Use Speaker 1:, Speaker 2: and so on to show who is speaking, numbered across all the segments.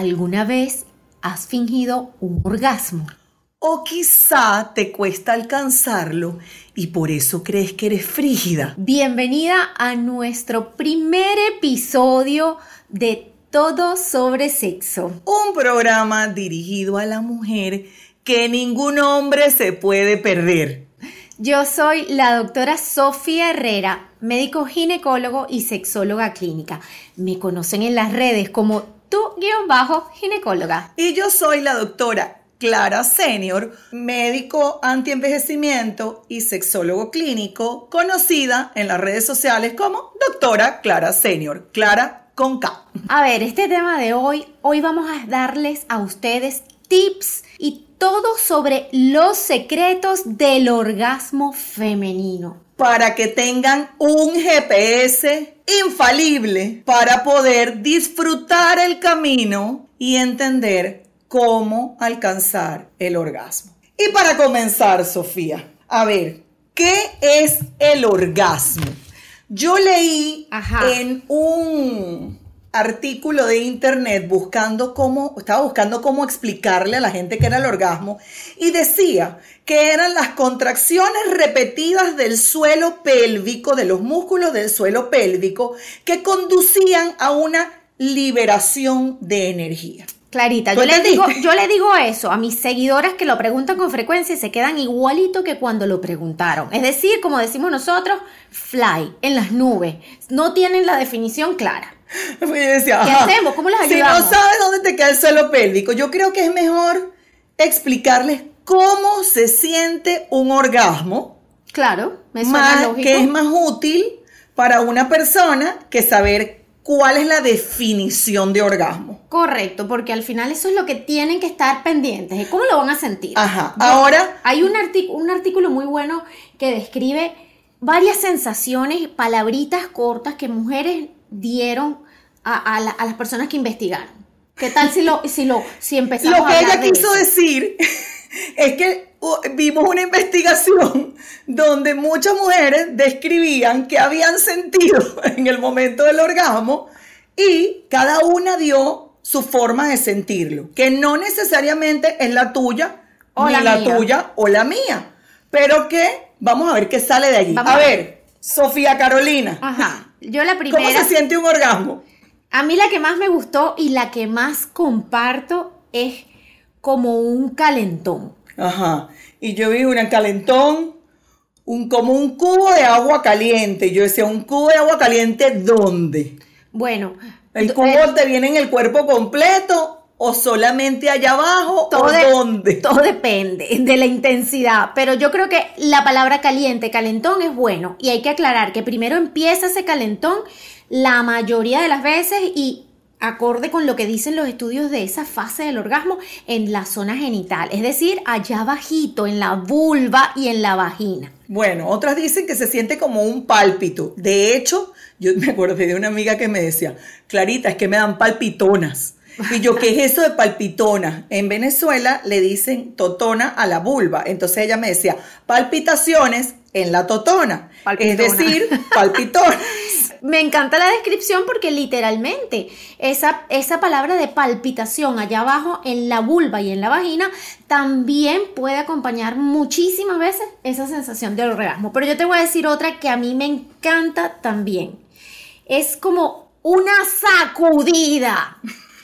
Speaker 1: ¿Alguna vez has fingido un orgasmo?
Speaker 2: O quizá te cuesta alcanzarlo y por eso crees que eres frígida.
Speaker 1: Bienvenida a nuestro primer episodio de Todo sobre Sexo.
Speaker 2: Un programa dirigido a la mujer que ningún hombre se puede perder.
Speaker 1: Yo soy la doctora Sofía Herrera, médico ginecólogo y sexóloga clínica. Me conocen en las redes como tu guion bajo ginecóloga.
Speaker 2: Y yo soy la doctora Clara Senior, médico antienvejecimiento y sexólogo clínico, conocida en las redes sociales como doctora Clara Senior, Clara con K.
Speaker 1: A ver, este tema de hoy, hoy vamos a darles a ustedes tips y todo sobre los secretos del orgasmo femenino.
Speaker 2: Para que tengan un GPS infalible para poder disfrutar el camino y entender cómo alcanzar el orgasmo. Y para comenzar, Sofía, a ver, ¿qué es el orgasmo? Yo leí en un artículo de internet buscando cómo, estaba buscando cómo explicarle a la gente qué era el orgasmo y decía que eran las contracciones repetidas del suelo pélvico, de los músculos del suelo pélvico, que conducían a una liberación de energía.
Speaker 1: Clarita, yo le, digo, yo le digo eso a mis seguidoras que lo preguntan con frecuencia y se quedan igualito que cuando lo preguntaron. Es decir, como decimos nosotros, fly, en las nubes. No tienen la definición clara.
Speaker 2: Pues ¿Qué hacemos? ¿Cómo les ayudamos? Si no sabes dónde te queda el suelo pélvico, yo creo que es mejor explicarles cómo se siente un orgasmo.
Speaker 1: Claro,
Speaker 2: me suena lógico. Que es más útil para una persona que saber cuál es la definición de orgasmo.
Speaker 1: Correcto, porque al final eso es lo que tienen que estar pendientes, cómo lo van a sentir.
Speaker 2: Ajá, ahora...
Speaker 1: Hay un, un artículo muy bueno que describe varias sensaciones, palabritas cortas que mujeres dieron a, las personas que investigaron. ¿Qué tal si lo, si lo, si empezamos
Speaker 2: Lo que ella quiso decir es que vimos una investigación donde muchas mujeres describían que habían sentido en el momento del orgasmo y cada una dio su forma de sentirlo, que no necesariamente es la tuya, o ni la, tuya o la mía, pero que vamos a ver qué sale de allí. a, ver, Sofía Carolina.
Speaker 1: Ajá. Yo la primera.
Speaker 2: ¿Cómo se siente un orgasmo?
Speaker 1: A mí la que más me gustó y la que más comparto es como un calentón.
Speaker 2: Ajá. Y yo vi un calentón, un, como un cubo de agua caliente. Yo decía, ¿un cubo de agua caliente dónde?
Speaker 1: Bueno.
Speaker 2: ¿El cubo te viene en el cuerpo completo o solamente allá abajo todo o dónde?
Speaker 1: Todo depende de la intensidad, pero yo creo que la palabra caliente, calentón es bueno y hay que aclarar que primero empieza ese calentón la mayoría de las veces y acorde con lo que dicen los estudios de esa fase del orgasmo en la zona genital, es decir, allá bajito, en la vulva y en la vagina.
Speaker 2: Bueno, otras dicen que se siente como un pálpito. De hecho, yo me acuerdo de una amiga que me decía, Clarita, es que me dan palpitonas. Y yo, ¿qué es eso de palpitona? En Venezuela le dicen totona a la vulva. Entonces ella me decía, palpitaciones en la totona. Es decir, palpitonas.
Speaker 1: Me encanta la descripción porque literalmente esa, esa palabra de palpitación allá abajo en la vulva y en la vagina también puede acompañar muchísimas veces esa sensación de orgasmo. Pero yo te voy a decir otra que a mí me encanta también. Es como una sacudida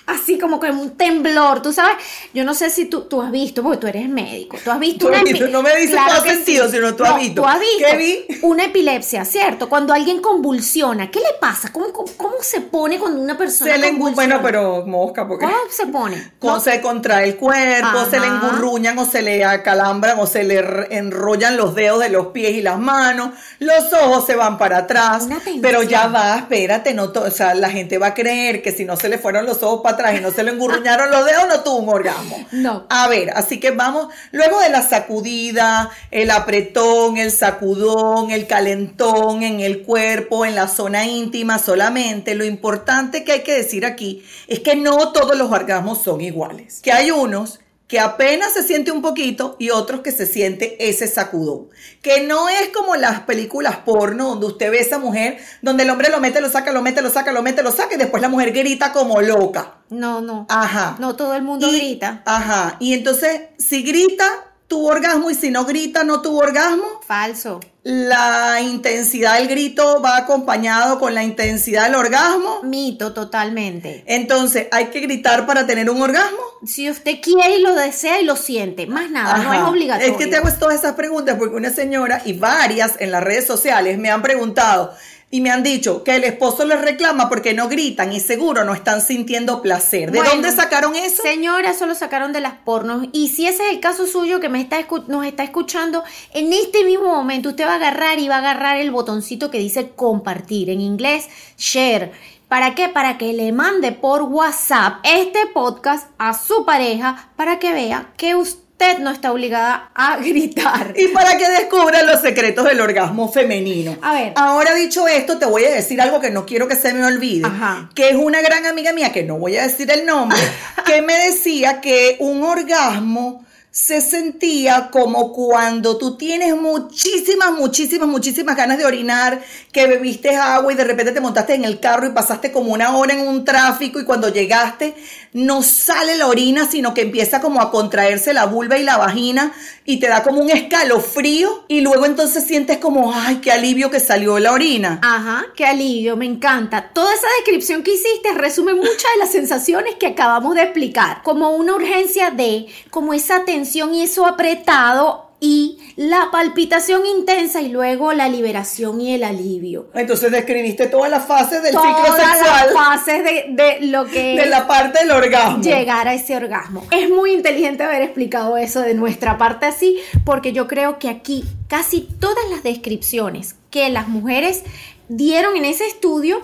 Speaker 1: así como con un temblor, tú sabes, yo no sé si tú, tú has visto, porque tú eres médico, tú has visto una
Speaker 2: No me dices claro sentido, sino tú has visto.
Speaker 1: Tú has visto ¿Qué vi? una epilepsia, ¿cierto? Cuando alguien convulsiona, ¿qué le pasa? ¿Cómo, cómo, se pone cuando una persona
Speaker 2: se le Bueno, pero mosca, porque...
Speaker 1: ¿Cómo se pone?
Speaker 2: ¿Cómo se contrae el cuerpo, se le engurruñan o se le acalambran o se le enrollan los dedos de los pies y las manos, los ojos se van para atrás, pero ya va, espérate, no o sea, la gente va a creer que si no se le fueron los ojos para atrás y no se le engurruñaron los dedos, no tuvo un orgasmo.
Speaker 1: No.
Speaker 2: A ver, así que vamos, luego de la sacudida, el apretón, el sacudón, el calentón en el cuerpo, en la zona íntima solamente, lo importante que hay que decir aquí es que no todos los orgasmos son iguales. Que hay unos que apenas se siente un poquito y otros que se siente ese sacudón. Que no es como las películas porno donde usted ve a esa mujer, donde el hombre lo mete, lo saca, lo mete, lo saca, lo mete, lo saca y después la mujer grita como loca.
Speaker 1: No, no.
Speaker 2: Ajá.
Speaker 1: No todo el mundo grita.
Speaker 2: Ajá. Y entonces, si grita, tuvo orgasmo y si no grita no tuvo orgasmo.
Speaker 1: Falso.
Speaker 2: La intensidad del grito va acompañado con la intensidad del orgasmo.
Speaker 1: Mito, totalmente.
Speaker 2: Entonces, ¿hay que gritar para tener un orgasmo?
Speaker 1: Si usted quiere y lo desea y lo siente, más nada, no es obligatorio.
Speaker 2: Es que te hago todas esas preguntas porque una señora y varias en las redes sociales me han preguntado, y me han dicho que el esposo les reclama porque no gritan y seguro no están sintiendo placer. ¿De dónde sacaron eso?
Speaker 1: Señora, eso lo sacaron de las pornos. Y si ese es el caso suyo que me está nos está escuchando, en este mismo momento usted va a agarrar y va a agarrar el botoncito que dice compartir, en inglés share. ¿Para qué? Para que le mande por WhatsApp este podcast a su pareja para que vea que usted usted no está obligada a gritar.
Speaker 2: Y para que descubra los secretos del orgasmo femenino.
Speaker 1: A ver.
Speaker 2: Ahora dicho esto, te voy a decir algo que no quiero que se me olvide. Ajá. Que es una gran amiga mía, que no voy a decir el nombre, que me decía que un orgasmo se sentía como cuando tú tienes muchísimas, muchísimas, muchísimas ganas de orinar, que bebiste agua y de repente te montaste en el carro y pasaste como una hora en un tráfico y cuando llegaste no sale la orina, sino que empieza como a contraerse la vulva y la vagina y te da como un escalofrío y luego entonces sientes como, ay, qué alivio que salió la orina.
Speaker 1: Ajá, qué alivio, me encanta. Toda esa descripción que hiciste resume muchas de las sensaciones que acabamos de explicar, como una urgencia de, como esa tensión y eso apretado y la palpitación intensa y luego la liberación y el alivio.
Speaker 2: Entonces describiste todas las fases del ciclo sexual.
Speaker 1: Todas las fases de, lo que
Speaker 2: de la parte del orgasmo.
Speaker 1: Llegar a ese orgasmo. Es muy inteligente haber explicado eso de nuestra parte así, porque yo creo que aquí casi todas las descripciones que las mujeres dieron en ese estudio,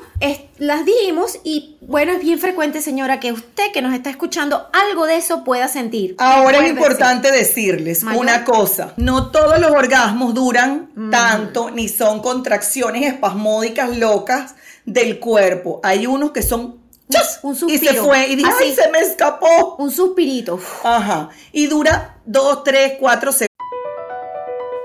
Speaker 1: las dijimos y bueno, es bien frecuente, señora, que usted que nos está escuchando algo de eso pueda sentir.
Speaker 2: Ahora es importante decirles una cosa, no todos los orgasmos duran mm. tanto ni son contracciones espasmódicas locas del cuerpo. Hay unos que son
Speaker 1: un suspiro.
Speaker 2: Y se fue y dice, ¡ay, se me escapó!
Speaker 1: Un suspirito.
Speaker 2: Ajá. Y dura dos, tres, cuatro segundos.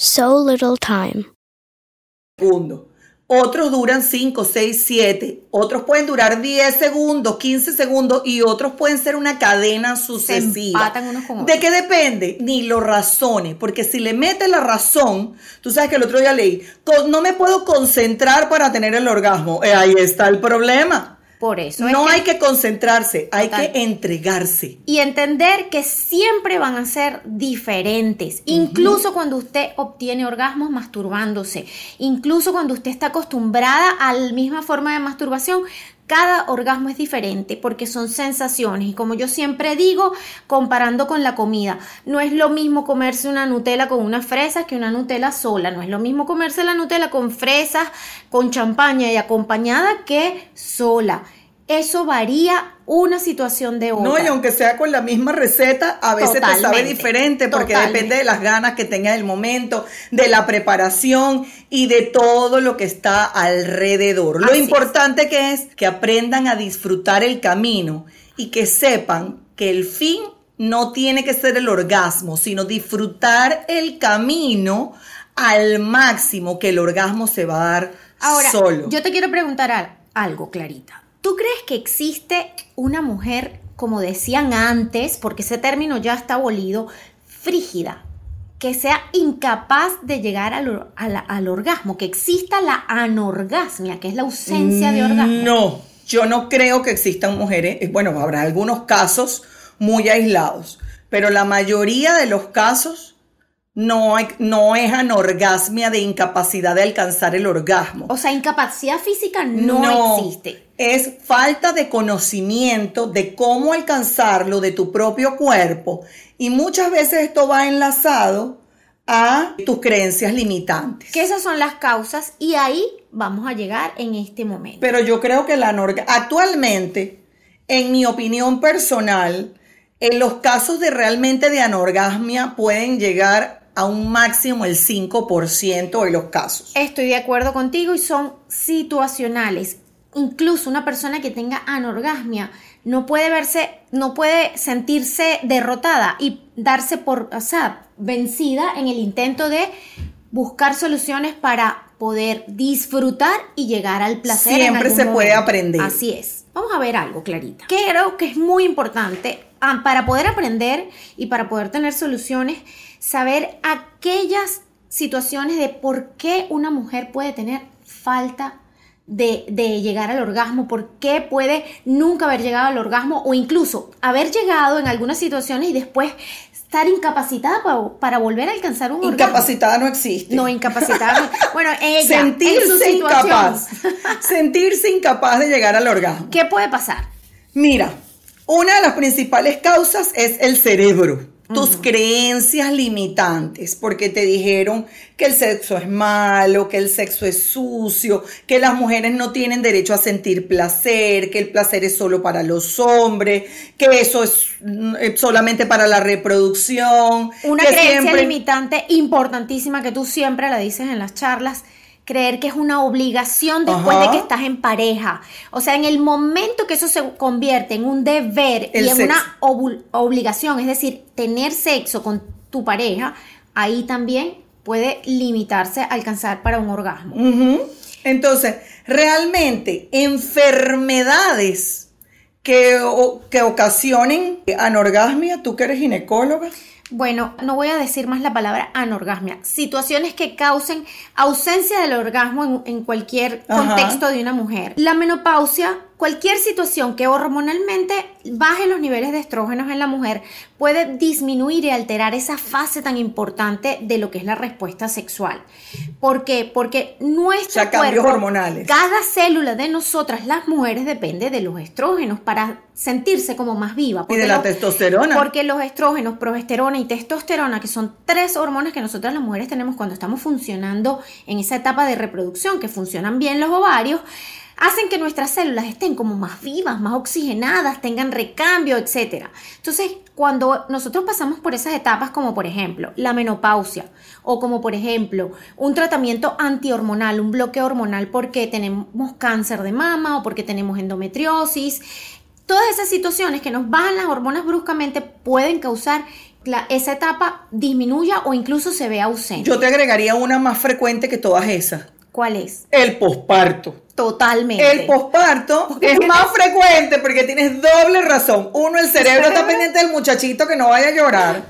Speaker 3: so little time.
Speaker 2: segundos. Otros duran 5, 6, 7. Otros pueden durar 10 segundos, 15 segundos y otros pueden ser una cadena sucesiva. ¿De qué depende? Ni lo razone, porque si le metes la razón, tú sabes que el otro día leí, no me puedo concentrar para tener el orgasmo. Eh, ahí está el problema.
Speaker 1: Por eso. es
Speaker 2: No
Speaker 1: que-
Speaker 2: hay que concentrarse, hay
Speaker 1: Total.
Speaker 2: que entregarse.
Speaker 1: Y entender que siempre van a ser diferentes, incluso cuando usted obtiene orgasmos masturbándose, incluso cuando usted está acostumbrada a la misma forma de masturbación, cada orgasmo es diferente porque son sensaciones y como yo siempre digo, comparando con la comida, no es lo mismo comerse una Nutella con unas fresas que una Nutella sola, no es lo mismo comerse la Nutella con fresas, con champaña y acompañada que sola. Eso varía una situación de otra.
Speaker 2: No, y aunque sea con la misma receta, a veces te sabe diferente porque
Speaker 1: totalmente.
Speaker 2: depende de las ganas que tengas el momento, de la preparación y de todo lo que está alrededor. Lo
Speaker 1: es.
Speaker 2: importante que es que aprendan a disfrutar el camino y que sepan que el fin no tiene que ser el orgasmo, sino disfrutar el camino al máximo que el orgasmo se va a dar
Speaker 1: Ahora,
Speaker 2: solo.
Speaker 1: yo te quiero preguntar al- algo, Clarita. ¿Tú crees que existe una mujer, como decían antes, porque ese término ya está abolido, frígida, que sea incapaz de llegar al, or- a la- al orgasmo, que exista la anorgasmia, que es la ausencia de orgasmo?
Speaker 2: No, yo no creo que existan mujeres, eh, bueno, habrá algunos casos muy aislados, pero la mayoría de los casos no, es anorgasmia de incapacidad de alcanzar el orgasmo.
Speaker 1: O sea, incapacidad física no, existe.
Speaker 2: Es falta de conocimiento de cómo alcanzarlo de tu propio cuerpo y muchas veces esto va enlazado a tus creencias limitantes.
Speaker 1: Que esas son las causas y ahí vamos a llegar en este momento.
Speaker 2: Pero yo creo que la anorga- actualmente, en mi opinión personal, en los casos de realmente de anorgasmia pueden llegar a un máximo el 5% de los casos.
Speaker 1: Estoy de acuerdo contigo y son situacionales. Incluso una persona que tenga anorgasmia no puede verse, no puede sentirse derrotada y darse por, o sea, vencida en el intento de buscar soluciones para poder disfrutar y llegar al placer.
Speaker 2: Siempre se puede aprender.
Speaker 1: Así es. Vamos a ver algo, Clarita. Creo que es muy importante ah, para poder aprender y para poder tener soluciones, saber aquellas situaciones de por qué una mujer puede tener falta de, de llegar al orgasmo, por qué puede nunca haber llegado al orgasmo o incluso haber llegado en algunas situaciones y después estar incapacitada para, para volver a alcanzar un orgasmo.
Speaker 2: Incapacitada no existe.
Speaker 1: No, incapacitada. no. Bueno, ella, en su
Speaker 2: Sentirse
Speaker 1: situación.
Speaker 2: incapaz. Sentirse incapaz de llegar al orgasmo.
Speaker 1: ¿Qué puede pasar?
Speaker 2: Mira, una de las principales causas es el cerebro. Tus creencias limitantes, porque te dijeron que el sexo es malo, que el sexo es sucio, que las mujeres no tienen derecho a sentir placer, que el placer es solo para los hombres, que eso es mm, eh, solamente para la reproducción.
Speaker 1: Una creencia
Speaker 2: siempre-
Speaker 1: limitante importantísima que tú siempre la dices en las charlas, creer que es una obligación después
Speaker 2: Ajá.
Speaker 1: de que estás en pareja. O sea, en el momento que eso se convierte en un deber
Speaker 2: El
Speaker 1: y en
Speaker 2: sexo.
Speaker 1: una obligación, es decir, tener sexo con tu pareja, ahí también puede limitarse a alcanzar para un orgasmo.
Speaker 2: Entonces, realmente, enfermedades que, o- que ocasionen anorgasmia, tú que eres ginecóloga,
Speaker 1: Bueno, no voy a decir más la palabra anorgasmia. Situaciones que causen ausencia del orgasmo en, en cualquier
Speaker 2: Ajá.
Speaker 1: contexto de una mujer. La menopausia, cualquier situación que hormonalmente baje los niveles de estrógenos en la mujer, puede disminuir y alterar esa fase tan importante de lo que es la respuesta sexual. ¿Por qué? Porque nuestro
Speaker 2: O sea, cambios
Speaker 1: cuerpo,
Speaker 2: hormonales.
Speaker 1: cada célula de nosotras, las mujeres, depende de los estrógenos para sentirse como más viva.
Speaker 2: y de la
Speaker 1: los-
Speaker 2: testosterona.
Speaker 1: porque los estrógenos, progesterona y testosterona, que son tres hormonas que nosotras las mujeres tenemos cuando estamos funcionando en esa etapa de reproducción, que funcionan bien los ovarios, hacen que nuestras células estén como más vivas, más oxigenadas, tengan recambio, etc. Entonces, cuando nosotros pasamos por esas etapas, como por ejemplo la menopausia, o como por ejemplo un tratamiento antihormonal, un bloqueo hormonal porque tenemos cáncer de mama o porque tenemos endometriosis, Todas esas situaciones que nos bajan las hormonas bruscamente pueden causar que la- esa etapa disminuya o incluso se vea ausente.
Speaker 2: Yo te agregaría una más frecuente que todas esas.
Speaker 1: ¿Cuál es?
Speaker 2: El posparto.
Speaker 1: Totalmente.
Speaker 2: El posparto es más frecuente porque tienes doble razón. Uno, el cerebro está pendiente del muchachito que no vaya a llorar.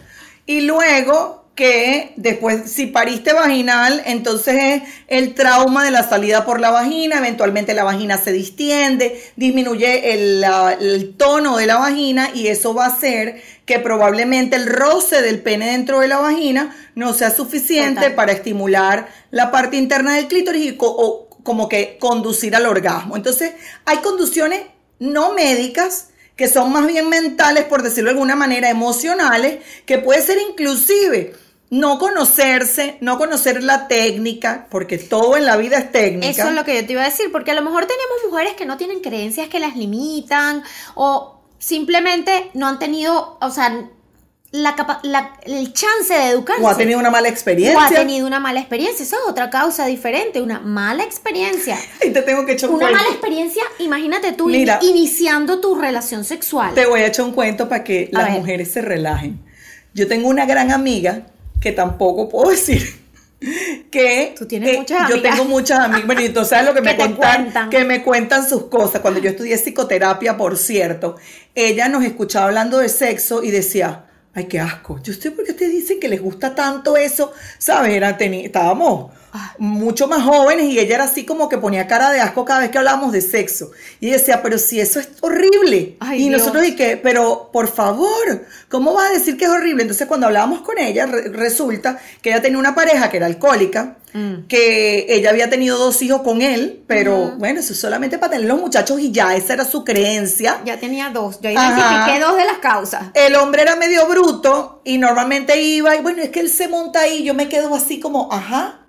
Speaker 2: Y luego que después, si pariste vaginal, entonces es el trauma de la salida por la vagina, eventualmente la vagina se distiende, disminuye el, el tono de la vagina y eso va a hacer que probablemente el roce del pene dentro de la vagina no sea suficiente para estimular la parte interna del clítoris y o, como que conducir al orgasmo. Entonces, hay conducciones no médicas que son más bien mentales, por decirlo de alguna manera, emocionales, que puede ser inclusive no conocerse, no conocer la técnica, porque todo en la vida es técnica.
Speaker 1: Eso es lo que yo te iba a decir, porque a lo mejor tenemos mujeres que no tienen creencias que las limitan o simplemente no han tenido, o sea, la, el chance de educarse.
Speaker 2: O ha tenido una mala experiencia. O
Speaker 1: ha tenido una mala experiencia. Eso es otra causa diferente, una mala experiencia.
Speaker 2: Y te tengo que echar un
Speaker 1: Una mala experiencia, imagínate tú iniciando tu relación sexual.
Speaker 2: Te voy a echar un cuento para que las mujeres se relajen. Yo tengo una gran amiga que tampoco puedo decir que
Speaker 1: Tú tienes muchas
Speaker 2: yo tengo muchas amigas, bueno, y sabes lo que me cuentan, que me cuentan sus cosas. Cuando yo estudié psicoterapia, por cierto, ella nos escuchaba hablando de sexo y decía, ay, qué asco. Yo sé por qué ustedes dicen que les gusta tanto eso, ¿sabes? Estábamos mucho más jóvenes y ella era así como que ponía cara de asco cada vez que hablábamos de sexo. Y decía, pero si eso es horrible. y nosotros y que, pero por favor, ¿cómo vas a decir que es horrible? Entonces cuando hablábamos con ella, resulta que ella tenía una pareja que era alcohólica, mm. que ella había tenido dos hijos con él, pero bueno, eso es solamente para tener los muchachos y ya, esa era su creencia.
Speaker 1: Ya tenía dos, yo identifiqué dos de las causas.
Speaker 2: El hombre era medio bruto y normalmente iba y bueno, es que él se monta ahí, yo me quedo así como, ajá,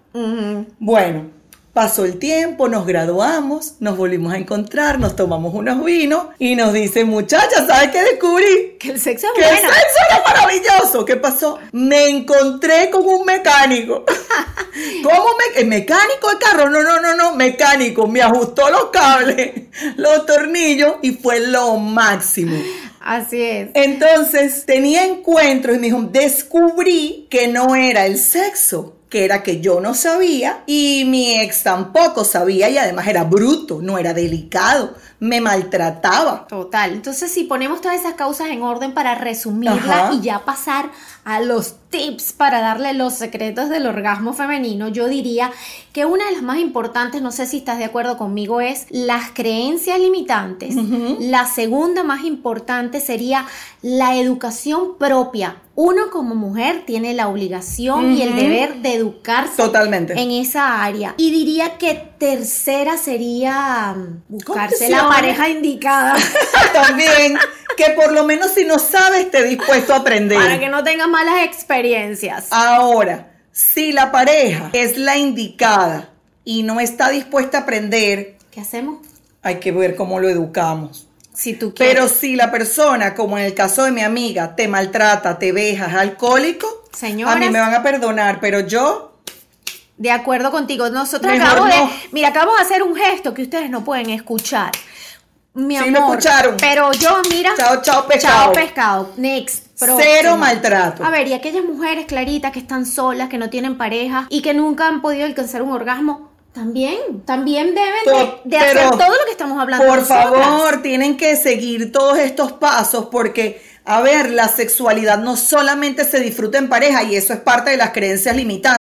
Speaker 2: bueno, pasó el tiempo, nos graduamos, nos volvimos a encontrar, nos tomamos unos vinos y nos dice, muchacha, ¿sabes qué descubrí?
Speaker 1: Que el sexo
Speaker 2: es Que el sexo era maravilloso. ¿Qué pasó? Me encontré con un mecánico. ¿Cómo me mecánico de carro? No, no, no, no, mecánico. Me ajustó los cables, los tornillos y fue lo máximo.
Speaker 1: Así es.
Speaker 2: Entonces tenía encuentros y me dijo, descubrí que no era el sexo, que era que yo no sabía y mi ex tampoco sabía y además era bruto, no era delicado, me maltrataba.
Speaker 1: Total. Entonces, si ponemos todas esas causas en orden para resumirla y ya pasar a los tips para darle los secretos del orgasmo femenino, yo diría que una de las más importantes, no sé si estás de acuerdo conmigo, es las creencias limitantes. La segunda más importante sería la educación propia. Uno como mujer tiene la obligación y el deber de educarse
Speaker 2: Totalmente.
Speaker 1: en esa área. Y diría que tercera sería mm, buscarse la pareja indicada.
Speaker 2: También, que por lo menos si no sabes, esté dispuesto a aprender.
Speaker 1: Para que no tengas malas experiencias.
Speaker 2: Ahora, si la pareja es la indicada y no está dispuesta a aprender,
Speaker 1: ¿qué hacemos?
Speaker 2: Hay que ver cómo lo educamos.
Speaker 1: Si tú
Speaker 2: Pero si la persona, como en el caso de mi amiga, te maltrata, te veja, es alcohólico, a mí me van a perdonar, pero yo
Speaker 1: de acuerdo contigo. Nosotros acabamos de. Mira, acabamos de hacer un gesto que ustedes no pueden escuchar. Mi sí, amor.
Speaker 2: me escucharon.
Speaker 1: Pero yo, mira.
Speaker 2: Chao, chao, pescado.
Speaker 1: Chao, pescado. Next.
Speaker 2: Cero maltrato.
Speaker 1: A ver, y aquellas mujeres claritas que están solas, que no tienen pareja y que nunca han podido alcanzar un orgasmo, también, también deben de, hacer todo lo que estamos hablando.
Speaker 2: Por favor, tienen que seguir todos estos pasos porque, a ver, la sexualidad no solamente se disfruta en pareja y eso es parte de las creencias limitantes.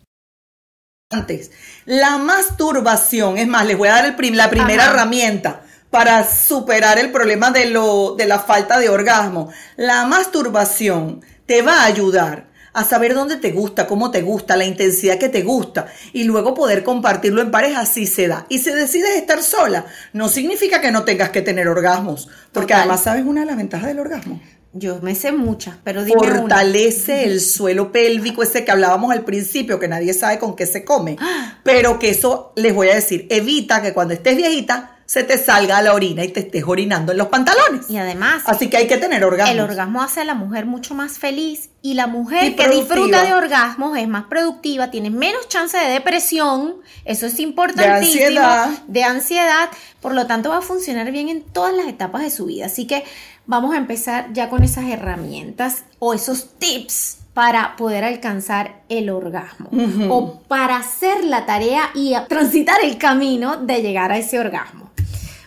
Speaker 2: Antes, la masturbación, es más, les voy a dar el la primera Ajá. herramienta para superar el problema de, lo, de la falta de orgasmo. La masturbación te va a ayudar a saber dónde te gusta, cómo te gusta, la intensidad que te gusta y luego poder compartirlo en pareja si se da. Y si decides estar sola, no significa que no tengas que tener orgasmos, porque
Speaker 1: Total.
Speaker 2: además sabes una de las ventajas del orgasmo.
Speaker 1: Yo me sé muchas, pero dime una.
Speaker 2: Fortalece el suelo pélvico ese que hablábamos al principio, que nadie sabe con qué se come.
Speaker 1: ¡Ah!
Speaker 2: Pero que eso, les voy a decir, evita que cuando estés viejita se te salga la orina y te estés orinando en los pantalones.
Speaker 1: Y además,
Speaker 2: Así que hay que tener orgasmos.
Speaker 1: el orgasmo hace a la mujer mucho más feliz y la mujer
Speaker 2: Y
Speaker 1: que disfruta de orgasmos es más productiva, tiene menos chance de depresión, eso es importantísimo,
Speaker 2: ansiedad.
Speaker 1: de ansiedad, por lo tanto va a funcionar bien en todas las etapas de su vida. Así que vamos a empezar ya con esas herramientas o esos tips para poder alcanzar el orgasmo o para hacer la tarea y transitar el camino de llegar a ese orgasmo.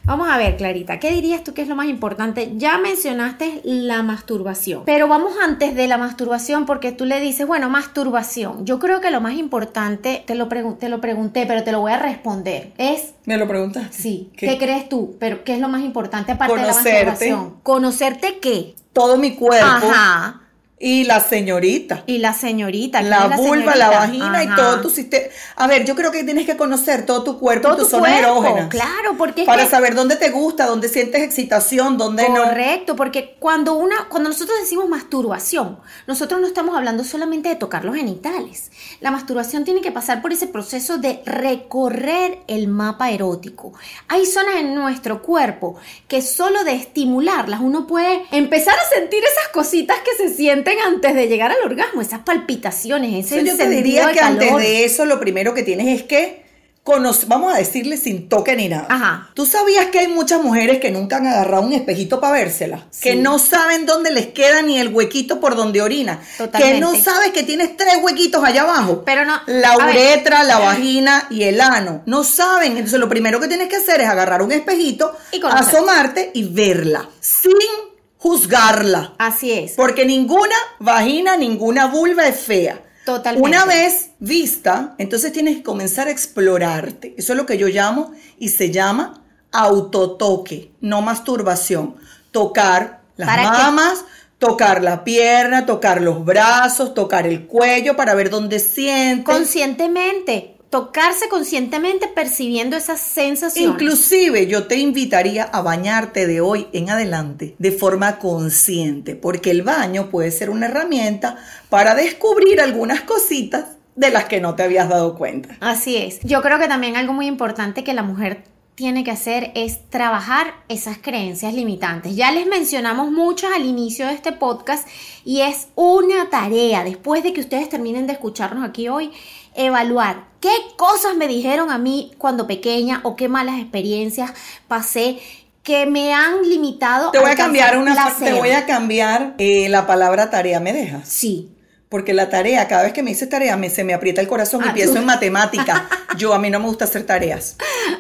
Speaker 1: Vamos a ver, Clarita, ¿qué dirías tú que es lo más importante? Ya mencionaste la masturbación, pero vamos antes de la masturbación porque tú le dices, bueno, masturbación. Yo creo que lo más importante, te lo, pregun- te lo pregunté, pero te lo voy a responder, es,
Speaker 2: ¿Me lo preguntaste?
Speaker 1: sí,
Speaker 2: ¿Qué?
Speaker 1: ¿qué, crees tú? Pero ¿qué es lo más importante aparte de la
Speaker 2: Conocerte.
Speaker 1: masturbación? ¿Conocerte qué?
Speaker 2: Todo mi cuerpo
Speaker 1: Ajá.
Speaker 2: Y la señorita.
Speaker 1: Y la señorita. ¿quién
Speaker 2: La
Speaker 1: es
Speaker 2: vulva, la
Speaker 1: señorita?
Speaker 2: vagina y
Speaker 1: Ajá.
Speaker 2: todo tu sistema. A ver, yo creo que tienes que conocer todo tu cuerpo,
Speaker 1: Todo
Speaker 2: tus
Speaker 1: tu
Speaker 2: zonas
Speaker 1: cuerpo,
Speaker 2: erógenas.
Speaker 1: claro, porque es
Speaker 2: para
Speaker 1: que-
Speaker 2: saber dónde te gusta, dónde sientes excitación, dónde no.
Speaker 1: Correcto, porque cuando una, cuando nosotros decimos masturbación, nosotros no estamos hablando solamente de tocar los genitales. La masturbación tiene que pasar por ese proceso de recorrer el mapa erótico. Hay zonas en nuestro cuerpo que solo de estimularlas uno puede empezar a sentir esas cositas que se sienten antes de llegar al orgasmo, esas palpitaciones, ese
Speaker 2: yo te diría que antes de eso lo primero que tienes es que conoce- vamos a decirle sin toque ni nada.
Speaker 1: Ajá.
Speaker 2: ¿Tú sabías que hay muchas mujeres que nunca han agarrado un espejito para vérsela?
Speaker 1: Sí.
Speaker 2: Que no saben dónde les queda ni el huequito por donde orina.
Speaker 1: Totalmente.
Speaker 2: Que no sabes que tienes tres huequitos allá abajo.
Speaker 1: Pero no-
Speaker 2: La
Speaker 1: ver.
Speaker 2: uretra, la vagina y el ano. No saben. Entonces lo primero que tienes que hacer es agarrar un espejito,
Speaker 1: Y
Speaker 2: asomarte y verla. Sin juzgarla.
Speaker 1: Así es.
Speaker 2: Porque ninguna vagina, ninguna vulva es fea.
Speaker 1: Totalmente.
Speaker 2: Una vez vista, entonces tienes que comenzar a explorarte. Eso es lo que yo llamo y se llama autotoque, no masturbación. Tocar las mamas, tocar la pierna, tocar los brazos, tocar el cuello para ver dónde sientes.
Speaker 1: Conscientemente, tocarse conscientemente percibiendo esas sensaciones.
Speaker 2: Inclusive yo te invitaría a bañarte de hoy en adelante de forma consciente, porque el baño puede ser una herramienta para descubrir algunas cositas de las que no te habías dado cuenta.
Speaker 1: Así es. Yo creo que también algo muy importante que la mujer tiene que hacer es trabajar esas creencias limitantes. Ya les mencionamos muchas al inicio de este podcast y es una tarea, después de que ustedes terminen de escucharnos aquí hoy, evaluar qué cosas me dijeron a mí cuando pequeña o qué malas experiencias pasé que me han limitado.
Speaker 2: Te voy a cambiar una
Speaker 1: placer.
Speaker 2: te voy a cambiar eh, la palabra tarea, ¿me dejas?
Speaker 1: Sí.
Speaker 2: Porque la tarea, cada vez que me dices tarea, me, se me aprieta el corazón y
Speaker 1: Ah,
Speaker 2: pienso
Speaker 1: tú.
Speaker 2: en matemática. Yo, a mí no me gusta hacer tareas.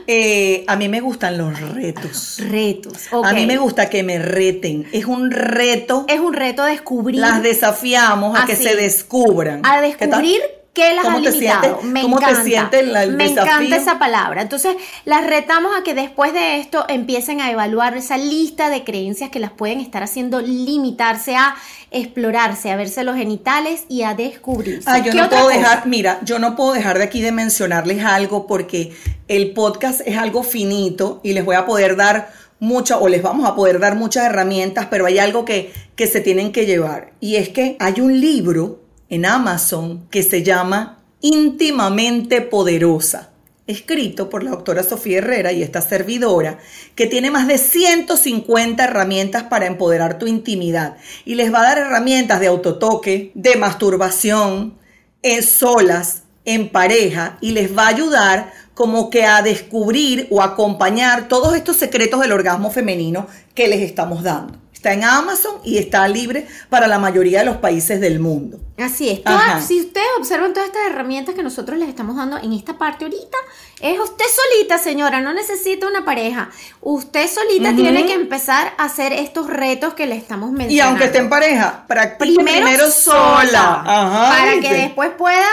Speaker 2: Eh, a mí me gustan los retos.
Speaker 1: Retos.
Speaker 2: A mí me gusta que me reten. Es un reto.
Speaker 1: Es un reto descubrir.
Speaker 2: Las desafiamos a que se descubran.
Speaker 1: a descubrir qué las
Speaker 2: ¿Cómo
Speaker 1: ha
Speaker 2: te
Speaker 1: limitado.
Speaker 2: sientes?
Speaker 1: Me
Speaker 2: ¿Cómo te
Speaker 1: encanta.
Speaker 2: sientes el- el
Speaker 1: Me
Speaker 2: desafío?
Speaker 1: encanta esa palabra. Entonces, las retamos a que después de esto empiecen a evaluar esa lista de creencias que las pueden estar haciendo limitarse a explorarse, a verse los genitales y a descubrirse.
Speaker 2: Ah, yo
Speaker 1: ¿Qué
Speaker 2: no
Speaker 1: otra
Speaker 2: puedo
Speaker 1: cosa?
Speaker 2: dejar, mira, yo no puedo dejar de aquí de mencionarles algo porque el podcast es algo finito y les voy a poder dar muchas, o les vamos a poder dar muchas herramientas, pero hay algo que, que se tienen que llevar. Y es que hay un libro en Amazon que se llama Íntimamente Poderosa, escrito por la doctora Sofía Herrera y esta servidora, que tiene más de 150 herramientas para empoderar tu intimidad. Y les va a dar herramientas de autotoque, de masturbación, en solas, en pareja, y les va a ayudar como que a descubrir o acompañar todos estos secretos del orgasmo femenino que les estamos dando. Está en Amazon y está libre para la mayoría de los países del mundo.
Speaker 1: Así es. Si ustedes observan todas estas herramientas que nosotros les estamos dando en esta parte ahorita, es usted solita, señora, no necesita una pareja. Usted solita tiene que empezar a hacer estos retos que le estamos mencionando.
Speaker 2: Y aunque esté en pareja, practique
Speaker 1: primero,
Speaker 2: primero, sola. Ajá,
Speaker 1: para
Speaker 2: ¿viste?
Speaker 1: que después pueda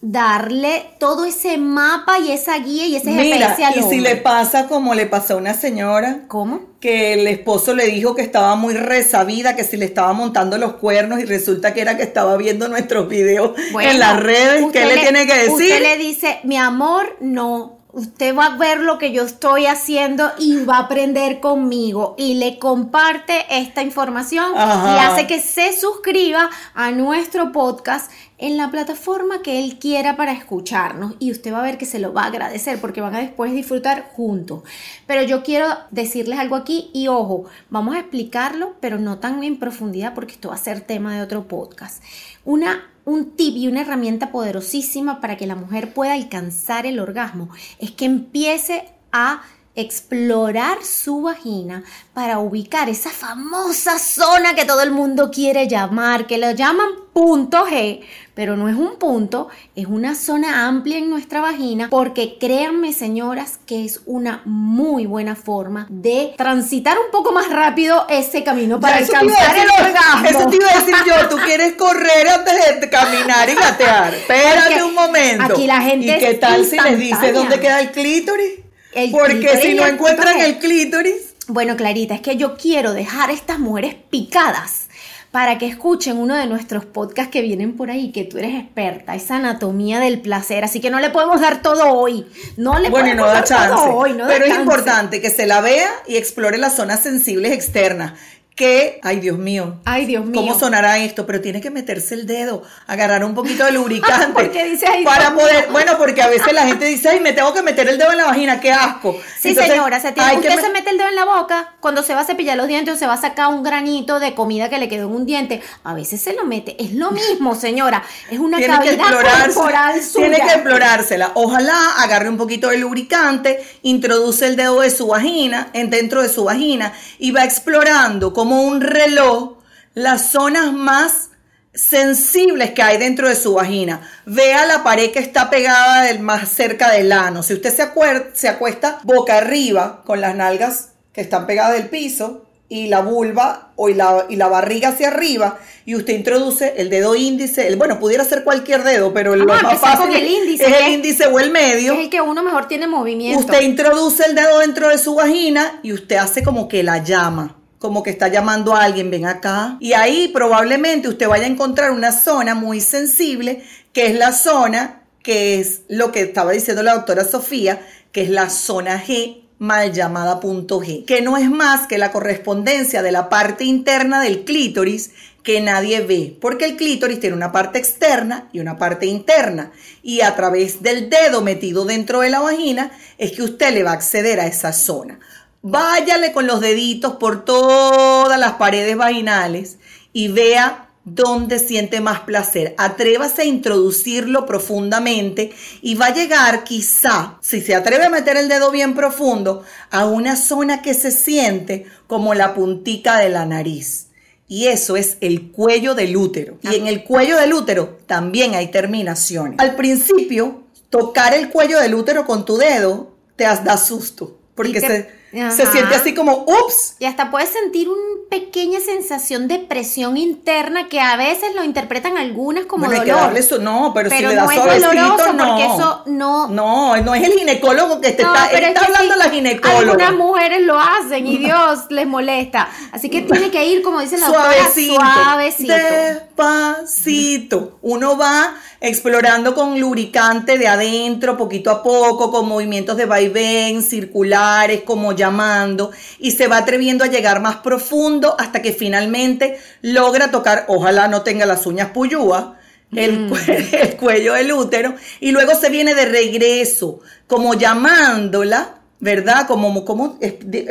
Speaker 1: darle todo ese mapa y esa guía y ese
Speaker 2: Mira,
Speaker 1: GPS al
Speaker 2: y si le pasa como le pasó a una señora,
Speaker 1: ¿Cómo?
Speaker 2: que el esposo le dijo que estaba muy resabida, que si le estaba montando los cuernos y resulta que era que estaba viendo nuestros videos
Speaker 1: Bueno,
Speaker 2: en las redes, ¿qué le, tiene que decir?
Speaker 1: Usted le dice, mi amor, no. Usted va a ver lo que yo estoy haciendo y va a aprender conmigo. Y le comparte esta información
Speaker 2: Ajá.
Speaker 1: y hace que se suscriba a nuestro podcast en la plataforma que él quiera para escucharnos. Y usted va a ver que se lo va a agradecer porque van a después disfrutar juntos. Pero yo quiero decirles algo aquí y ojo, vamos a explicarlo, pero no tan en profundidad porque esto va a ser tema de otro podcast. Una un tip y una herramienta poderosísima para que la mujer pueda alcanzar el orgasmo es que empiece a explorar su vagina para ubicar esa famosa zona que todo el mundo quiere llamar, que lo llaman punto G, pero no es un punto, es una zona amplia en nuestra vagina, porque créanme señoras que es una muy buena forma de transitar un poco más rápido ese camino para
Speaker 2: eso
Speaker 1: alcanzar el orgasmo.
Speaker 2: Eso te iba a decir yo, tú quieres correr antes de caminar y gatear. Espérate
Speaker 1: Porque
Speaker 2: un momento.
Speaker 1: aquí la gente
Speaker 2: ¿Y qué tal si les dices dónde queda el clítoris?
Speaker 1: El
Speaker 2: Porque si no encuentran el clítoris,
Speaker 1: Bueno, Clarita, es que yo quiero dejar a estas mujeres picadas para que escuchen uno de nuestros podcasts que vienen por ahí, que tú eres experta, esa anatomía del placer, así que no le podemos dar todo hoy. No le
Speaker 2: bueno, y no
Speaker 1: podemos
Speaker 2: da
Speaker 1: dar
Speaker 2: chance.
Speaker 1: todo hoy, no da
Speaker 2: pero es
Speaker 1: chance.
Speaker 2: importante que se la vea y explore las zonas sensibles externas. Que, ay Dios mío,
Speaker 1: Ay, Dios mío.
Speaker 2: ¿Cómo sonará esto? Pero tiene que meterse el dedo, agarrar un poquito de lubricante.
Speaker 1: ¿Por qué dice, "Ay,
Speaker 2: Para
Speaker 1: Dios
Speaker 2: poder, bueno, porque a veces la gente dice, ay, me tengo que meter el dedo en la vagina, qué asco.
Speaker 1: Sí,
Speaker 2: Entonces,
Speaker 1: señora, se tiene-
Speaker 2: que
Speaker 1: usted
Speaker 2: me-
Speaker 1: se mete el dedo en la boca cuando se va a cepillar los dientes o se va a sacar un granito de comida que le quedó en un diente. A veces se lo mete. Es lo mismo, señora. Es una
Speaker 2: tiene que
Speaker 1: cavidad corporal suya.
Speaker 2: tiene que explorársela. Ojalá agarre un poquito de lubricante, introduce el dedo de su vagina, en dentro de su vagina y va explorando como un reloj las zonas más sensibles que hay dentro de su vagina. Vea la pared que está pegada del, más cerca del ano. Si usted se, acuer- se acuesta boca arriba con las nalgas que están pegadas del piso y la vulva o y la, y la barriga hacia arriba y usted introduce el dedo índice, el, bueno, pudiera ser cualquier dedo, pero lo
Speaker 1: Vamos a
Speaker 2: más fácil
Speaker 1: el índice,
Speaker 2: es el índice o el medio.
Speaker 1: Es el que uno mejor tiene movimiento.
Speaker 2: Usted introduce el dedo dentro de su vagina y usted hace como que la llama, como que está llamando a alguien, ven acá. Y ahí probablemente usted vaya a encontrar una zona muy sensible, que es la zona, que es lo que estaba diciendo la doctora Sofía, que es la zona G mal llamada punto G, que no es más que la correspondencia de la parte interna del clítoris que nadie ve, porque el clítoris tiene una parte externa y una parte interna, y a través del dedo metido dentro de la vagina es que usted le va a acceder a esa zona. Váyale con los deditos por todas las paredes vaginales y vea dónde siente más placer. Atrévase a introducirlo profundamente y va a llegar quizá, si se atreve a meter el dedo bien profundo, a una zona que se siente como la puntica de la nariz. Y eso es el cuello del útero. Y en el cuello del útero también hay terminaciones. Al principio, tocar el cuello del útero con tu dedo te has- da susto. Porque se,
Speaker 1: Ajá.
Speaker 2: se siente así como, ups,
Speaker 1: Y hasta puedes sentir una pequeña sensación de presión interna que a veces lo interpretan algunas como
Speaker 2: Bueno, hay que
Speaker 1: dolor.
Speaker 2: darle su- no, pero,
Speaker 1: Pero
Speaker 2: si le da
Speaker 1: no es doloroso
Speaker 2: no.
Speaker 1: porque eso no-
Speaker 2: No, no es el ginecólogo que te
Speaker 1: No,
Speaker 2: está,
Speaker 1: es
Speaker 2: está hablando
Speaker 1: sí,
Speaker 2: la ginecóloga.
Speaker 1: Algunas mujeres lo hacen y Dios les molesta. Así que tiene que ir, como dice la doctora,
Speaker 2: Suavecito,
Speaker 1: suavecito.
Speaker 2: despacito. Uno va explorando con lubricante de adentro, poquito a poco, con movimientos de vaivén, circulares, como llamando, y se va atreviendo a llegar más profundo hasta que finalmente logra tocar, ojalá no tenga las uñas puyúas, el,
Speaker 1: Mm.
Speaker 2: el cuello del útero, y luego se viene de regreso, como llamándola, ¿verdad? Como, como,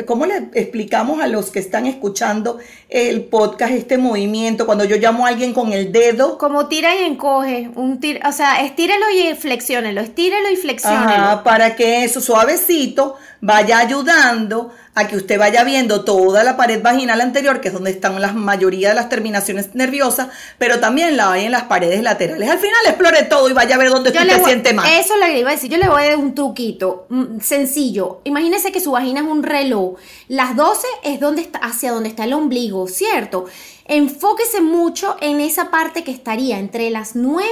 Speaker 2: ¿Cómo le explicamos a los que están escuchando el podcast este movimiento? Cuando yo llamo a alguien con el dedo,
Speaker 1: Como tira y encoge, un tir- o sea, estírelo y flexiónelo, estírelo y flexiónelo.
Speaker 2: Ajá, para que eso suavecito vaya ayudando a que usted vaya viendo toda la pared vaginal anterior, que es donde están la mayoría de las terminaciones nerviosas, pero también la hay en las paredes laterales. Al final explore todo y vaya a ver dónde
Speaker 1: Yo
Speaker 2: usted se siente más.
Speaker 1: Eso le iba a decir, yo le voy a dar un truquito mm, sencillo. imagínese que su vagina es un reloj. Las 12 es donde está, hacia donde está el ombligo, ¿cierto? Enfóquese mucho en esa parte que estaría entre las 9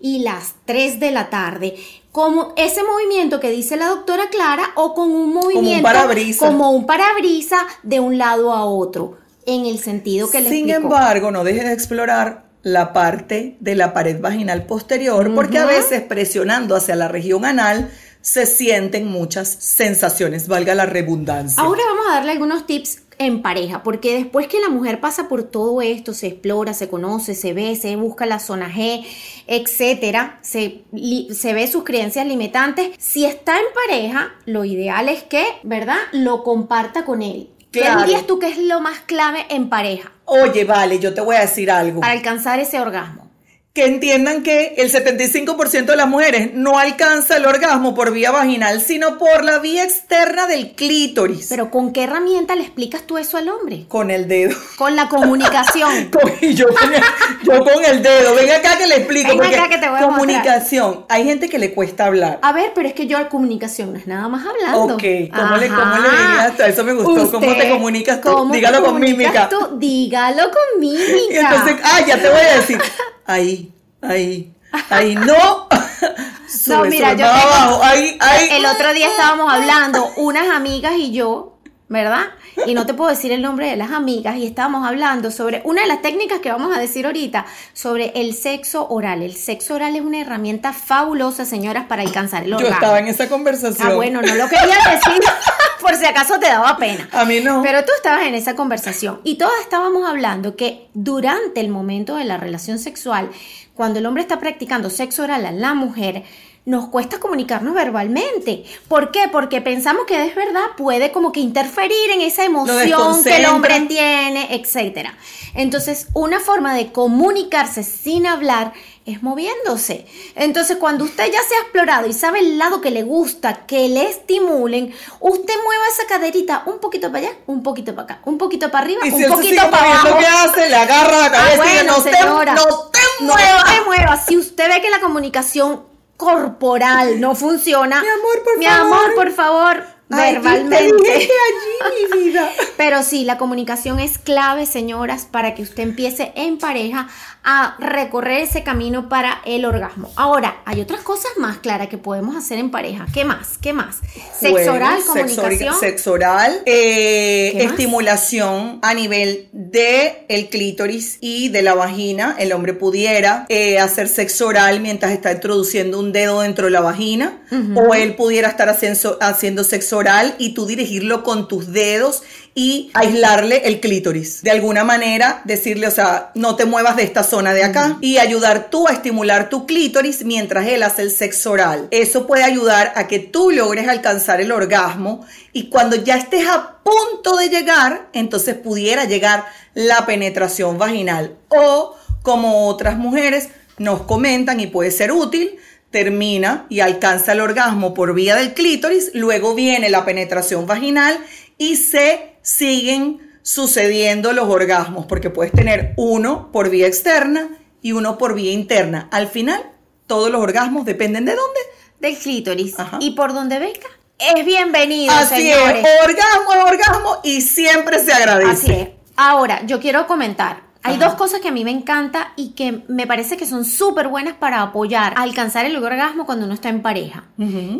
Speaker 1: y las 3 de la tarde. Como ese movimiento que dice la doctora Clara o con un movimiento
Speaker 2: parabrisa.
Speaker 1: como un parabrisa de un lado a otro, en el sentido que le
Speaker 2: Sin
Speaker 1: explicó.
Speaker 2: embargo, no dejes de explorar la parte de la pared vaginal posterior, porque a veces presionando hacia la región anal se sienten muchas sensaciones, valga la redundancia.
Speaker 1: Ahora vamos a darle algunos tips en pareja, porque después que la mujer pasa por todo esto, se explora, se conoce, se ve, se busca la zona G, etcétera, se, li- se ve sus creencias limitantes, si está en pareja, lo ideal es que, ¿verdad?, lo comparta con él. ¿Qué dirías tú que es lo más clave en pareja
Speaker 2: Oye, vale, yo te voy a decir algo.
Speaker 1: para alcanzar ese orgasmo?
Speaker 2: Que entiendan que el 75% de las mujeres no alcanza el orgasmo por vía vaginal, sino por la vía externa del clítoris.
Speaker 1: Pero ¿con qué herramienta le explicas tú eso al hombre?
Speaker 2: con el dedo.
Speaker 1: Con la comunicación.
Speaker 2: Con- yo, con el, yo con el dedo. Ven acá que le explico.
Speaker 1: Ven
Speaker 2: porque
Speaker 1: acá que te voy a
Speaker 2: comunicación. Hay gente que le cuesta hablar.
Speaker 1: A ver, pero es que yo comunicación no es nada más hablando.
Speaker 2: Ok, ¿cómo le- cómo le
Speaker 1: Ajá.
Speaker 2: dirías tú? Eso me gustó. ¿Cómo te comunicas tú?
Speaker 1: ¿cómo te
Speaker 2: Dígalo con
Speaker 1: comunicas
Speaker 2: mímica.
Speaker 1: tú? Dígalo con mímica.
Speaker 2: Y entonces, ah, ya te voy a decir. Ahí, ahí, ahí. No. Sube,
Speaker 1: mira,
Speaker 2: sube
Speaker 1: yo tengo-
Speaker 2: abajo. Ahí, ahí.
Speaker 1: El otro día estábamos hablando, unas amigas y yo, ¿verdad? Y no te puedo decir el nombre de las amigas, y estábamos hablando sobre una de las técnicas que vamos a decir ahorita, sobre el sexo oral. El sexo oral es una herramienta fabulosa, señoras, para alcanzar el
Speaker 2: Yo
Speaker 1: orgasmo.
Speaker 2: estaba en esa conversación.
Speaker 1: Ah, bueno, no lo quería decir por si acaso te daba pena.
Speaker 2: A mí no.
Speaker 1: Pero tú estabas en esa conversación y todas estábamos hablando que durante el momento de la relación sexual, cuando el hombre está practicando sexo oral a la mujer, nos cuesta comunicarnos verbalmente. ¿Por qué? Porque pensamos que es verdad, puede como que interferir en esa emoción que el hombre tiene, etcétera. Entonces, una forma de comunicarse sin hablar es moviéndose. Entonces, cuando usted ya se ha explorado y sabe el lado que le gusta, que le estimulen, usted mueva esa caderita un poquito para allá, un poquito para acá, un poquito para arriba,
Speaker 2: Y si
Speaker 1: un poquito para abajo.
Speaker 2: ¿qué hace? Le agarra la
Speaker 1: Ah,
Speaker 2: cabeza y
Speaker 1: bueno,
Speaker 2: dice, no te,
Speaker 1: señora,
Speaker 2: no te
Speaker 1: no te muevas. Si usted ve que la comunicación corporal no funciona,
Speaker 2: Mi amor, por
Speaker 1: mi
Speaker 2: favor.
Speaker 1: amor, por favor,
Speaker 2: Ay, te
Speaker 1: verbalmente.
Speaker 2: allí, mi vida.
Speaker 1: Pero sí, la comunicación es clave, señoras, para que usted empiece en pareja a recorrer ese camino para el orgasmo. Ahora, hay otras cosas más, Clara, que podemos hacer en pareja. ¿Qué más? ¿Qué más? Sexo oral, comunicación.
Speaker 2: Sexo oral, eh, estimulación a nivel de el clítoris y de la vagina. El hombre pudiera eh, hacer sexo oral mientras está introduciendo un dedo dentro de la vagina. O él pudiera estar haciendo, haciendo sexo oral y tú dirigirlo con tus dedos y aislarle el clítoris. De alguna manera decirle, o sea, no te muevas de esta zona de acá y ayudar tú a estimular tu clítoris mientras él hace el sexo oral. Eso puede ayudar a que tú logres alcanzar el orgasmo y cuando ya estés a punto de llegar, entonces pudiera llegar la penetración vaginal. O como otras mujeres nos comentan y puede ser útil, termina y alcanza el orgasmo por vía del clítoris, luego viene la penetración vaginal y se siguen sucediendo los orgasmos, porque puedes tener uno por vía externa y uno por vía interna. Al final, todos los orgasmos dependen de dónde.
Speaker 1: Del clítoris.
Speaker 2: Ajá.
Speaker 1: Y por donde venga, es bienvenido,
Speaker 2: Así
Speaker 1: señores.
Speaker 2: es, orgasmo es orgasmo y siempre se agradece.
Speaker 1: Así es. Ahora, yo quiero comentar. Hay
Speaker 2: Ajá.
Speaker 1: dos cosas que a mí me encanta y que me parece que son súper buenas para apoyar a alcanzar el orgasmo cuando uno está en pareja.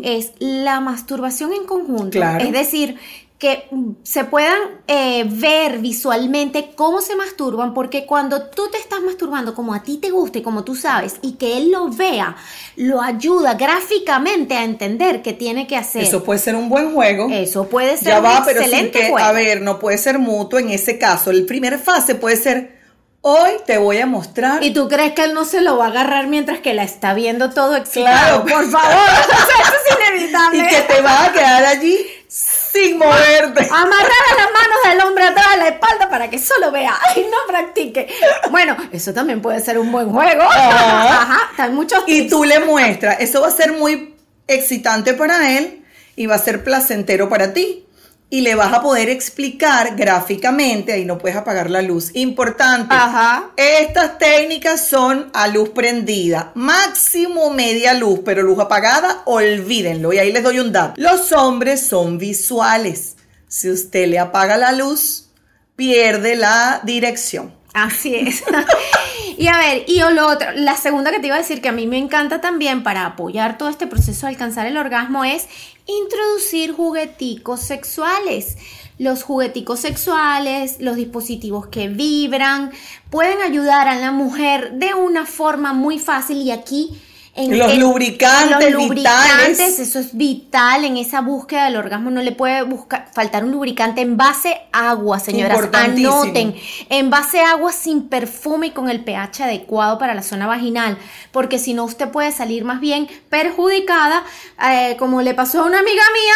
Speaker 1: Es la masturbación en conjunto.
Speaker 2: Claro.
Speaker 1: Es decir, que se puedan eh, ver visualmente cómo se masturban, porque cuando tú te estás masturbando como a ti te gusta y como tú sabes, y que él lo vea, lo ayuda gráficamente a entender qué tiene que hacer.
Speaker 2: Eso puede ser un buen juego.
Speaker 1: Eso puede ser
Speaker 2: Ya
Speaker 1: un
Speaker 2: va, pero sin que,
Speaker 1: juego.
Speaker 2: a ver, no puede ser mutuo en ese caso. El primer fase puede ser, hoy te voy a mostrar.
Speaker 1: ¿Y tú crees que él no se lo va a agarrar mientras que la está viendo todo excitado?
Speaker 2: Claro.
Speaker 1: Por favor, eso es inevitable.
Speaker 2: y que te vas a quedar allí sin moverte.
Speaker 1: Amarrar a las manos del hombre atrás de la espalda para que solo vea y no practique. Bueno, eso también puede ser un buen juego.
Speaker 2: Ajá.
Speaker 1: Ajá, hay muchos
Speaker 2: Y tú le muestras. Eso va a ser muy excitante para él y va a ser placentero para ti. Y le vas a poder explicar gráficamente, ahí no puedes apagar la luz. Importante,
Speaker 1: Ajá.
Speaker 2: estas técnicas son a luz prendida, máximo media luz, pero luz apagada, olvídenlo. Y ahí les doy un dato. Los hombres son visuales. Si usted le apaga la luz, pierde la dirección.
Speaker 1: Así es. y a ver, y lo otro, la segunda que te iba a decir que a mí me encanta también para apoyar todo este proceso de alcanzar el orgasmo es introducir jugueticos sexuales. Los jugueticos sexuales, los dispositivos que vibran, pueden ayudar a la mujer de una forma muy fácil y aquí en
Speaker 2: Los
Speaker 1: en-
Speaker 2: lubricantes
Speaker 1: los lubricantes,
Speaker 2: vitales.
Speaker 1: eso es vital en esa búsqueda del orgasmo. No le puede buscar, faltar un lubricante en base agua, señoras. Anoten, en base agua sin perfume y con el pH adecuado para la zona vaginal, porque si no usted puede salir más bien perjudicada, eh, como le pasó a una amiga mía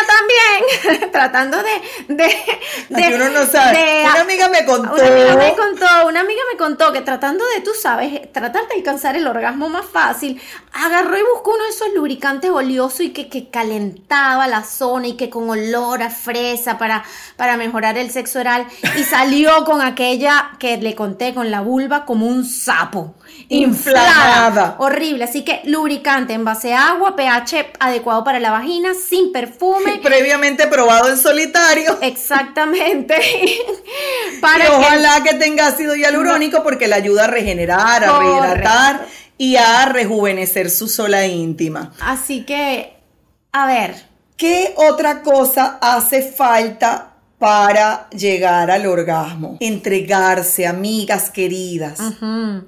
Speaker 1: también, tratando de... de,
Speaker 2: Aquí uno no sabe. Una amiga me contó.
Speaker 1: Una amiga me contó, una amiga me contó que tratando de, tú sabes, tratar de alcanzar el orgasmo más fácil, agarró y buscó uno de esos lubricantes oleosos y que, que calentaba la zona y que con olor a fresa para, para mejorar el sexo oral y salió con aquella que le conté con la vulva como un sapo.
Speaker 2: Inflamada.
Speaker 1: Horrible. Así que lubricante en base a agua, pH adecuado para la vagina, sin perfume.
Speaker 2: Previamente probado en solitario.
Speaker 1: Exactamente.
Speaker 2: Y
Speaker 1: para que
Speaker 2: ojalá que tenga ácido hialurónico porque le ayuda a regenerar, a rehidratar y a rejuvenecer su sola íntima.
Speaker 1: Así que, a ver,
Speaker 2: ¿Qué otra cosa hace falta para llegar al orgasmo? Entregarse, amigas queridas.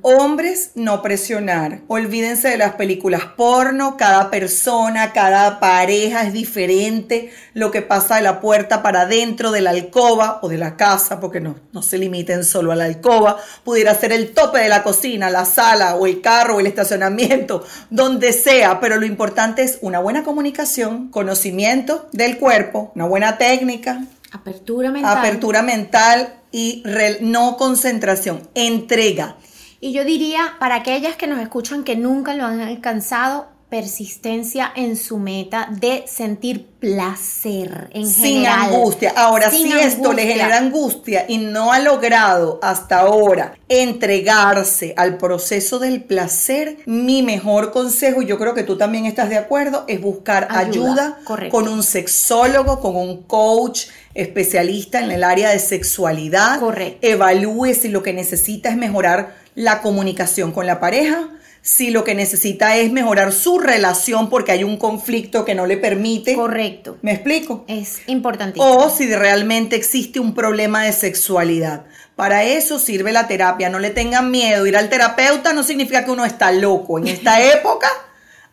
Speaker 2: Hombres, no presionar. Olvídense de las películas porno. Cada persona, cada pareja es diferente. Lo que pasa de la puerta para adentro de la alcoba o de la casa, porque no, no se limiten solo a la alcoba. Pudiera ser el tope de la cocina, la sala o el carro o el estacionamiento, donde sea. Pero lo importante es una buena comunicación, conocimiento del cuerpo, una buena técnica,
Speaker 1: apertura mental.
Speaker 2: apertura mental y no concentración, entrega.
Speaker 1: Y yo diría, para aquellas que nos escuchan que nunca lo han alcanzado, persistencia en su meta de sentir placer en
Speaker 2: sin
Speaker 1: general.
Speaker 2: angustia. Ahora,
Speaker 1: Sin
Speaker 2: si esto le genera angustia y no ha logrado hasta ahora entregarse al proceso del placer, mi mejor consejo, y yo creo que tú también estás de acuerdo, es buscar
Speaker 1: Ayuda,
Speaker 2: con un sexólogo, con un coach especialista en el área de sexualidad.
Speaker 1: Correcto.
Speaker 2: Evalúe si lo que necesita es mejorar la comunicación con la pareja. Si lo que necesita es mejorar su relación porque hay un conflicto que no le permite.
Speaker 1: Correcto.
Speaker 2: ¿Me explico?
Speaker 1: Es importantísimo.
Speaker 2: O si realmente existe un problema de sexualidad. Para eso sirve la terapia. No le tengan miedo. Ir al terapeuta no significa que uno está loco. En esta época,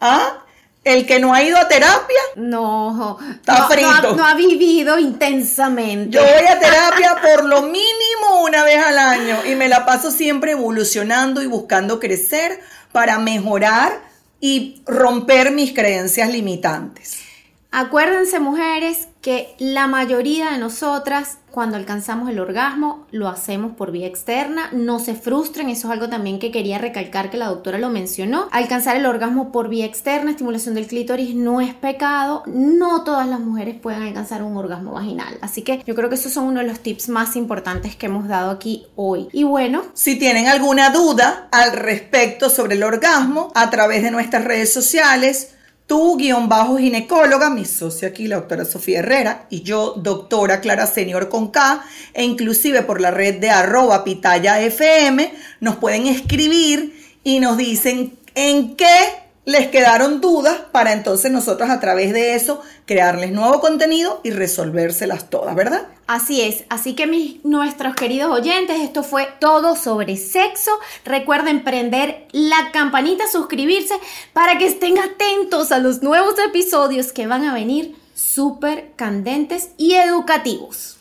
Speaker 2: ¿ah? el que no ha ido a terapia,
Speaker 1: No,
Speaker 2: Está
Speaker 1: no,
Speaker 2: frito.
Speaker 1: no ha, no ha vivido intensamente.
Speaker 2: yo voy a terapia por lo mínimo una vez al año y me la paso siempre evolucionando y buscando crecer para mejorar y romper mis creencias limitantes.
Speaker 1: Acuérdense, mujeres, que la mayoría de nosotras, cuando alcanzamos el orgasmo, lo hacemos por vía externa. No se frustren, eso es algo también que quería recalcar que la doctora lo mencionó. Alcanzar el orgasmo por vía externa, estimulación del clítoris, no es pecado. No todas las mujeres pueden alcanzar un orgasmo vaginal. Así que yo creo que esos son uno de los tips más importantes que hemos dado aquí hoy. Y bueno,
Speaker 2: Si tienen alguna duda al respecto sobre el orgasmo, a través de nuestras redes sociales, tú, guion bajo ginecóloga, mi socia aquí, la doctora Sofía Herrera, y yo, doctora Clara Senior con K, e inclusive por la red de arroba pitaya FM, nos pueden escribir y nos dicen en qué les quedaron dudas para entonces nosotros a través de eso crearles nuevo contenido y resolvérselas todas, ¿verdad?
Speaker 1: Así es, así que mis, nuestros queridos oyentes, esto fue todo sobre sexo. Recuerden prender la campanita, suscribirse para que estén atentos a los nuevos episodios que van a venir súper candentes y educativos.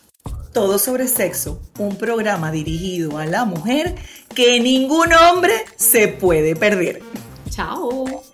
Speaker 2: Todo sobre sexo, un programa dirigido a la mujer que ningún hombre se puede perder.
Speaker 1: Chao.